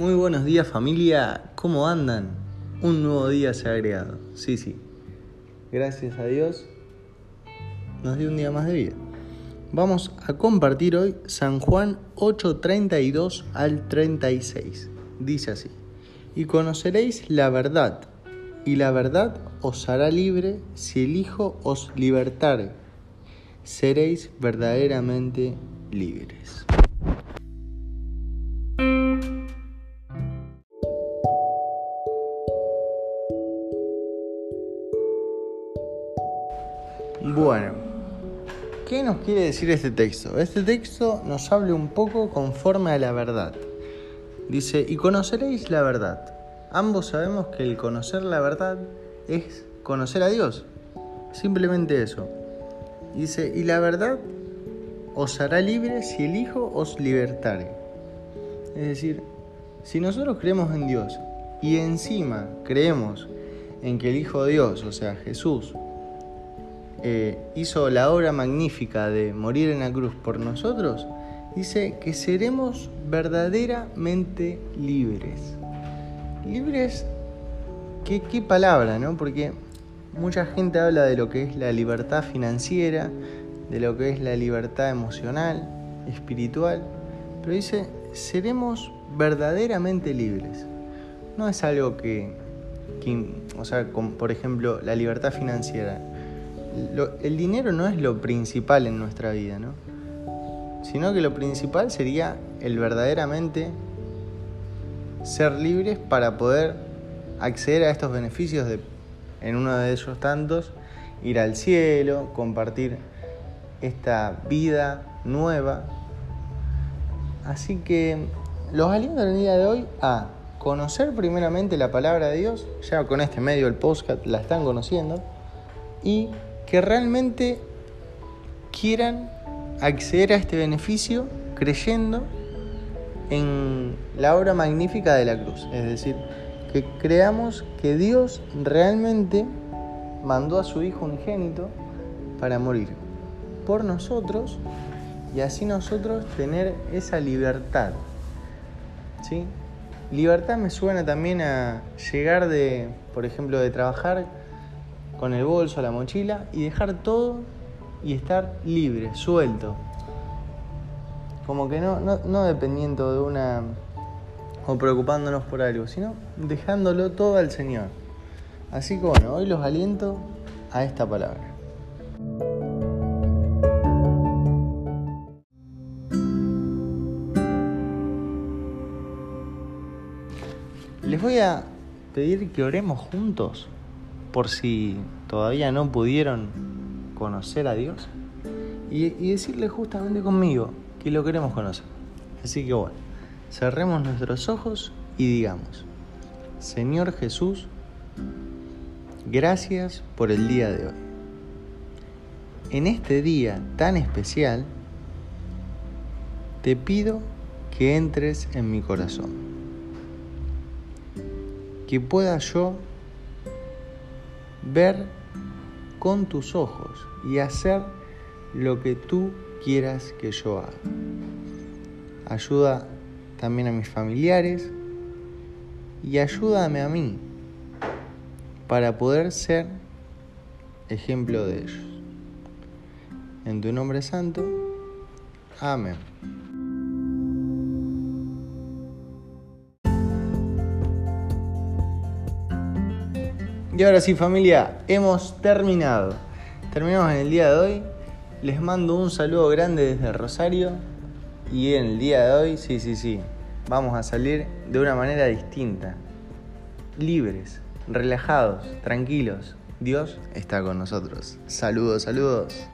Muy buenos días familia, ¿cómo andan? Un nuevo día se ha agregado, sí, sí. Gracias a Dios nos dio un día más de vida. Vamos a compartir hoy San Juan 8:32 al 36. Dice así, y conoceréis la verdad, y la verdad os hará libre si el Hijo os libertare. Seréis verdaderamente libres. Bueno, ¿qué nos quiere decir este texto? Este texto nos habla un poco conforme a la verdad. Dice, y conoceréis la verdad. Ambos sabemos que el conocer la verdad es conocer a Dios. Simplemente eso. Dice, y la verdad os hará libre si el Hijo os libertare. Es decir, si nosotros creemos en Dios y encima creemos en que el Hijo de Dios, o sea, Jesús, eh, hizo la obra magnífica de morir en la cruz por nosotros, dice que seremos verdaderamente libres. Libres, ¿qué, palabra, no? Porque mucha gente habla de lo que es la libertad financiera, de lo que es la libertad emocional, espiritual, pero dice, seremos verdaderamente libres. No es algo que o sea, por ejemplo, la libertad financiera el dinero no es lo principal en nuestra vida, ¿no? Sino que lo principal sería el verdaderamente ser libres para poder acceder a estos beneficios de, en uno de ellos tantos, ir al cielo, compartir esta vida nueva. Así que los aliento el día de hoy a conocer primeramente la palabra de Dios, ya con este medio el podcast la están conociendo, y que realmente quieran acceder a este beneficio creyendo en la obra magnífica de la cruz. Es decir, que creamos que Dios realmente mandó a su Hijo unigénito para morir por nosotros y así nosotros tener esa libertad. ¿Sí? Libertad me suena también a llegar de, por ejemplo, de trabajar con el bolso, la mochila y dejar todo y estar libre, suelto. Como que no, no, dependiendo de una o preocupándonos por algo, sino dejándolo todo al Señor. Así que bueno, hoy los aliento a esta palabra. Les voy a pedir que oremos juntos por si todavía no pudieron conocer a Dios y, decirle justamente conmigo que lo queremos conocer. Así que bueno, cerremos nuestros ojos y digamos, Señor Jesús, gracias por el día de hoy. En este día tan especial, te pido que entres en mi corazón, que pueda yo ver con tus ojos y hacer lo que tú quieras que yo haga. Ayuda también a mis familiares y ayúdame a mí para poder ser ejemplo de ellos. En tu nombre santo, amén. Y ahora sí familia, hemos terminado. Terminamos en el día de hoy. Les mando un saludo grande desde Rosario. Y en el día de hoy, sí, sí, sí, vamos a salir de una manera distinta. Libres, relajados, tranquilos. Dios está con nosotros. Saludos, saludos.